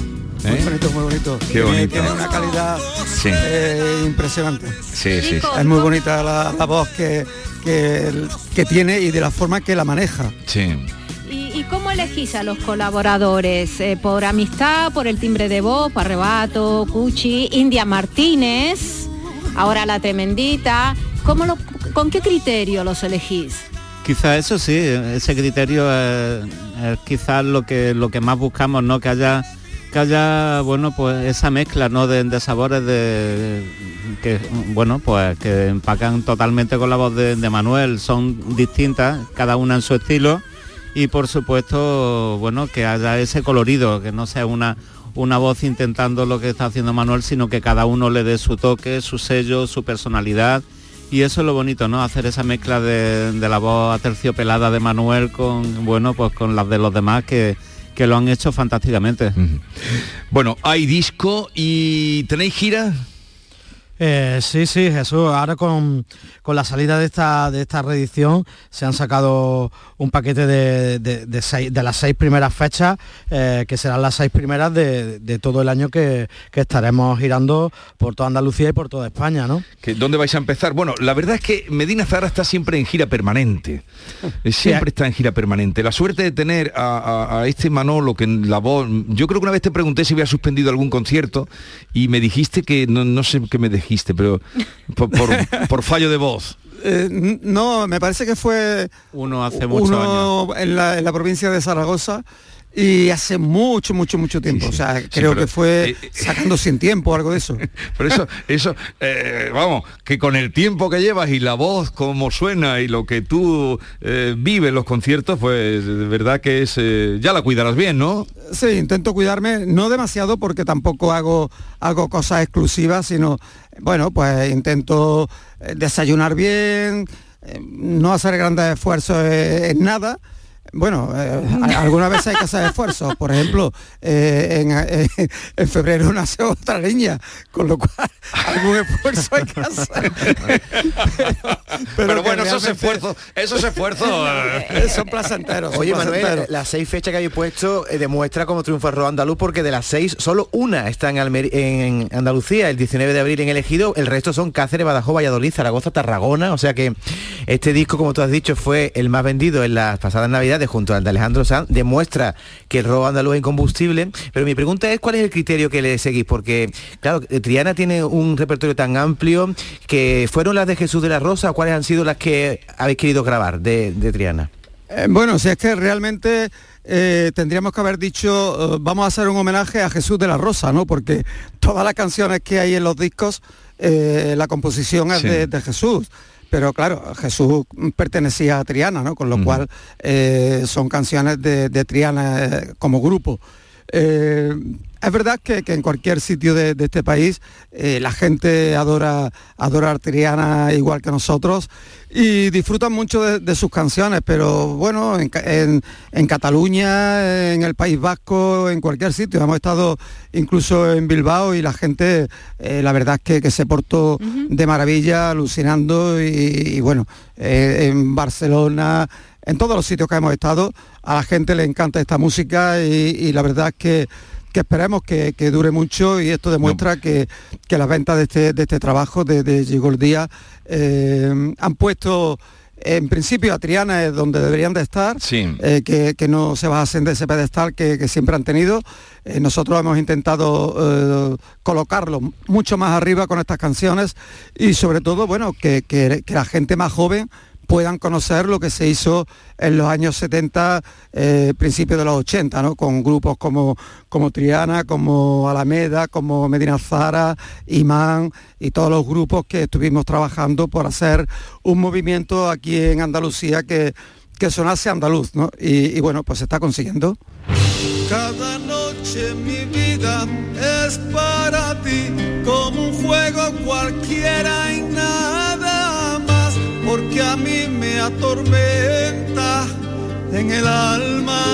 Muy bonito, muy bonito. Qué bonito. Tiene una calidad eh, impresionante. Sí, sí. Es muy bonita la, voz que, que, tiene y de la forma que la maneja. Sí. ¿Y, cómo elegís a los colaboradores? Eh, ¿Por amistad, por el timbre de voz, por arrebato, Cuchi, India Martínez, ahora la tremendita? ¿Cómo lo, ¿Con qué criterio los elegís? Quizá eso sí, ese criterio es, quizás lo que lo que más buscamos, ¿no? Que haya que haya bueno pues esa mezcla no de, sabores de que bueno pues que empacan totalmente con la voz de, Manuel. Son distintas cada una en su estilo. Y por supuesto bueno que haya ese colorido que no sea una una voz intentando lo que está haciendo Manuel sino que cada uno le dé su toque su sello su personalidad y eso es lo bonito, ¿no? Hacer esa mezcla de, la voz aterciopelada de Manuel con, bueno, pues con las de los demás que, que lo han hecho fantásticamente. Bueno, hay disco y ¿tenéis gira? Eh, sí, sí, Jesús. Ahora con, la salida de esta, de esta reedición se han sacado un paquete de, de, las seis primeras fechas, eh, que serán las seis primeras de, todo el año que, estaremos girando por toda Andalucía y por toda España, ¿no? ¿Dónde vais a empezar? Bueno, la verdad es que Medina Zara está siempre en gira permanente. Siempre está en gira permanente. La suerte de tener a, este Manolo que en la voz... Yo creo que una vez te pregunté si había suspendido algún concierto y me dijiste que no, no sé qué me dijiste, pero por, fallo de voz. Eh, no, me parece que fue uno hace mucho En, la, en la provincia de Zaragoza y hace mucho, mucho, mucho tiempo. O sea, creo que fue eh, eh, sacando sin tiempo, algo de eso. Pero eso, eso, vamos, que con el tiempo que llevas y la voz como suena y lo que tú vives los conciertos, pues de verdad que es, ya la cuidarás bien, ¿no? Sí, intento cuidarme, no demasiado porque tampoco hago, hago cosas exclusivas, sino bueno, pues intento eh, desayunar bien, eh, no hacer grandes esfuerzos en nada bueno, eh, alguna vez hay que hacer esfuerzos. Por ejemplo, eh, en, febrero nace otra niña, con lo cual algún esfuerzo hay que hacer. Pero, bueno, esos esfuerzos, esos esfuerzos eh, son placenteros. Oye, Manuel, las seis fechas que habéis puesto demuestra cómo triunfa el rock andaluz, porque de las seis, solo una está en, en Andalucía, el 19 de abril en elegido, el resto son Cáceres, Badajoz, Valladolid, Zaragoza, Tarragona. O sea que este disco, como tú has dicho, fue el más vendido en las pasadas navidades junto al de Alejandro Sanz demuestra que el robo andaluz es incombustible, pero mi pregunta es cuál es el criterio que le seguís, porque claro, Triana tiene un repertorio tan amplio que fueron las de Jesús de la Rosa, ¿cuáles han sido las que habéis querido grabar de, Triana? Eh, bueno, si es que realmente eh, tendríamos que haber dicho, eh, vamos a hacer un homenaje a Jesús de la Rosa, ¿no? Porque todas las canciones que hay en los discos, la composición es de, Jesús pero claro, Jesús pertenecía a Triana, ¿no? Con lo cual eh, son canciones de, Triana eh, como grupo. Eh, es verdad que, en cualquier sitio de, este país la gente adora, adora a Triana igual que nosotros y disfrutan mucho de, sus canciones, pero bueno, en, Cataluña, en el País Vasco, en cualquier sitio, hemos estado incluso en Bilbao y la gente, eh, la verdad es que, se portó de maravilla, alucinando y, bueno, eh, en Barcelona, en todos los sitios que hemos estado, a la gente le encanta esta música y, la verdad es que que esperemos que, dure mucho y esto demuestra que, que, las ventas de este, de este trabajo de, de Gigordía eh, han puesto en principio a Triana es donde deberían de estar, eh, que, no se bajasen de ese pedestal que, siempre han tenido. Eh, nosotros hemos intentado colocarlo mucho más arriba con estas canciones y sobre todo, bueno, que, que la gente más joven puedan conocer lo que se hizo en los años 70, eh, principios de los 80, ¿no? con grupos como, como Triana, como Alameda, como Medina Zara, Imán y todos los grupos que estuvimos trabajando por hacer un movimiento aquí en Andalucía que, que sonase andaluz, ¿no? y, bueno, pues se está consiguiendo. Cada noche mi vida es para ti como un juego cualquiera y atormenta en el alma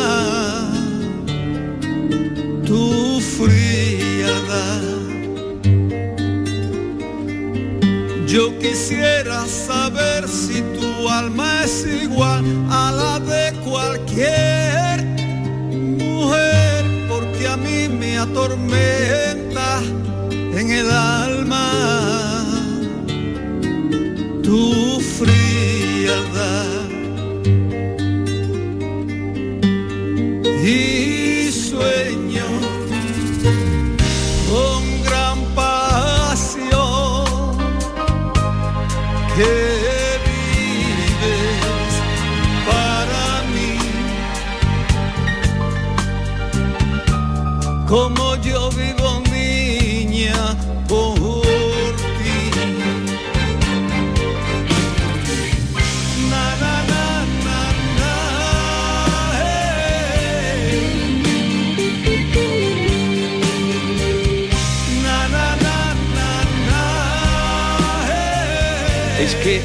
tu frialdad. Yo quisiera saber si tu alma es igual a la de cualquier mujer, porque a mí me atormenta tormenta en el alma.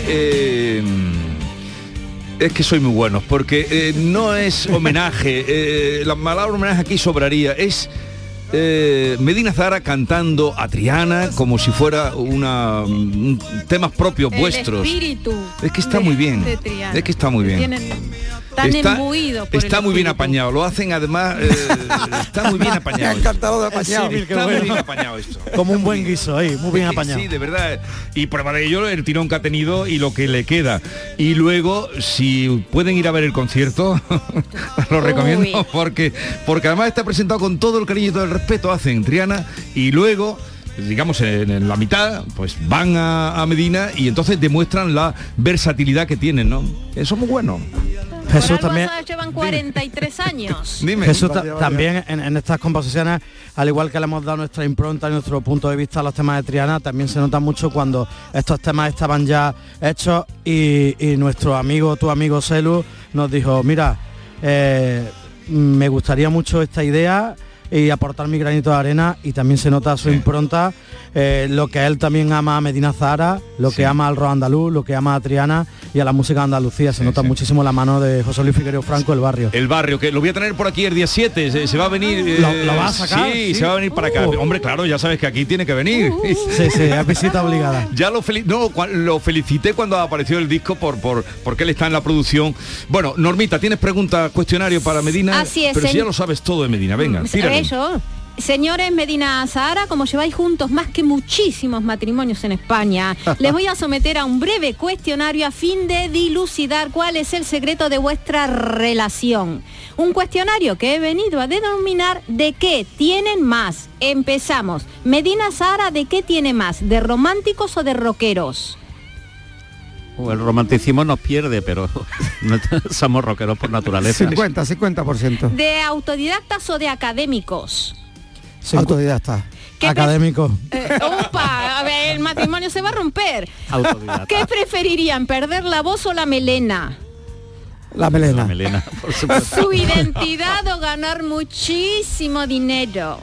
Eh, es que soy muy bueno, porque eh, no es homenaje, eh, la palabra homenaje aquí sobraría, es eh, Medina Zara cantando a Triana como si fuera una un- temas propios El vuestros. espíritu Es que está de- muy bien. Es que está muy bien. Tienen- están Está- imbuidos por Está el muy bien apañado, lo hacen además, eh, está muy bien apañado. encantado de apañado. Sí, está muy bien apañado esto. Como un buen guiso ahí, muy bien apañado. Sí, de verdad. Y prueba de ello el tirón que ha tenido y lo que le queda. Y luego, si pueden ir a ver el concierto, lo recomiendo porque porque además está presentado con todo el cariño y todo el respeto hacen Triana y luego digamos en, en la mitad pues van a, a Medina y entonces demuestran la versatilidad que tienen no eso es muy bueno Jesús Por algo también. llevan 43 años. Jesús ta- también en, en estas composiciones, al igual que le hemos dado nuestra impronta y nuestro punto de vista a los temas de Triana, también se nota mucho cuando estos temas estaban ya hechos y, y nuestro amigo, tu amigo Celu, nos dijo, mira, eh, me gustaría mucho esta idea y aportar mi granito de arena y también se nota su impronta, eh, lo que él también ama a Medina Zahara, lo que ama al rock andaluz, lo que ama a Triana y a la música Andalucía. Se nota muchísimo la mano de José Luis Figueroa Franco, el barrio. el barrio que lo voy a tener por aquí el día 7 se, se va a venir eh, ¿Lo- lo vas a sacar? sí, Sí. se va a venir para acá Uh. hombre claro ya sabes que aquí tiene que venir Sí, sí, es visita obligada. Ya lo, feli- no, lo felicité cuando apareció el disco por, por porque él está en la producción. Bueno, Normita, ¿tienes pregunta, cuestionario para Medina? Así es, Pero si ya lo sabes todo de Medina, venga, tíralo. Señores Medina Zahara, como lleváis juntos más que muchísimos matrimonios en España, les voy a someter a un breve cuestionario a fin de dilucidar cuál es el secreto de vuestra relación. Un cuestionario que he venido a denominar de qué tienen más. Empezamos. Medina Zahara, ¿de qué tiene más? ¿De románticos o de rockeros? O el romanticismo nos pierde, pero somos rockeros por naturaleza. 50, 50%. ¿De autodidactas o de académicos? Autodidacta. ¿Qué Académico. Eh, opa, a ver, el matrimonio se va a romper. Autodidacta. ¿Qué preferirían, perder la voz o la melena? La melena. melena, por ¿Su identidad o ganar muchísimo dinero?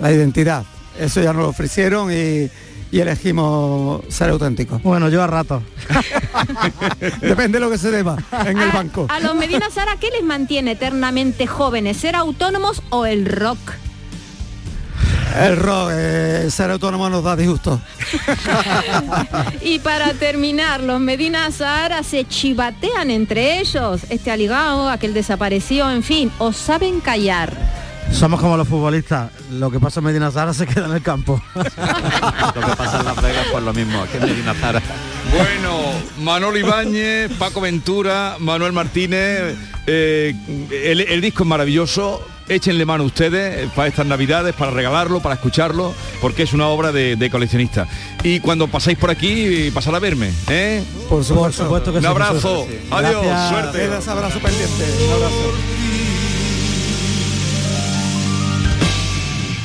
La identidad. Eso ya nos lo ofrecieron y, y elegimos ser auténticos. Bueno, yo a rato. Depende de lo que se deba en el banco. A los Medina Sara, ¿qué les mantiene eternamente jóvenes? ¿Ser autónomos o el rock? El rock, eh, ser autónomo nos da disgusto. Y para terminar, los Medina Sahara se chivatean entre ellos. Este ha ligado, aquel desapareció, en fin, o saben callar. Somos como los futbolistas. Lo que pasa en Medina Zara se queda en el campo. Lo que pasa en Las Vegas por lo mismo, aquí en Medina Zara. Bueno, Manolo Ibáñez, Paco Ventura, Manuel Martínez, eh, el, el disco es maravilloso. Échenle mano ustedes para estas navidades, para regalarlo, para escucharlo, porque es una obra de, de coleccionista. Y cuando pasáis por aquí, pasar a verme, ¿eh? Por supuesto, supuesto que Un abrazo, adiós, Gracias. suerte. Ese abrazo pendiente. Un abrazo.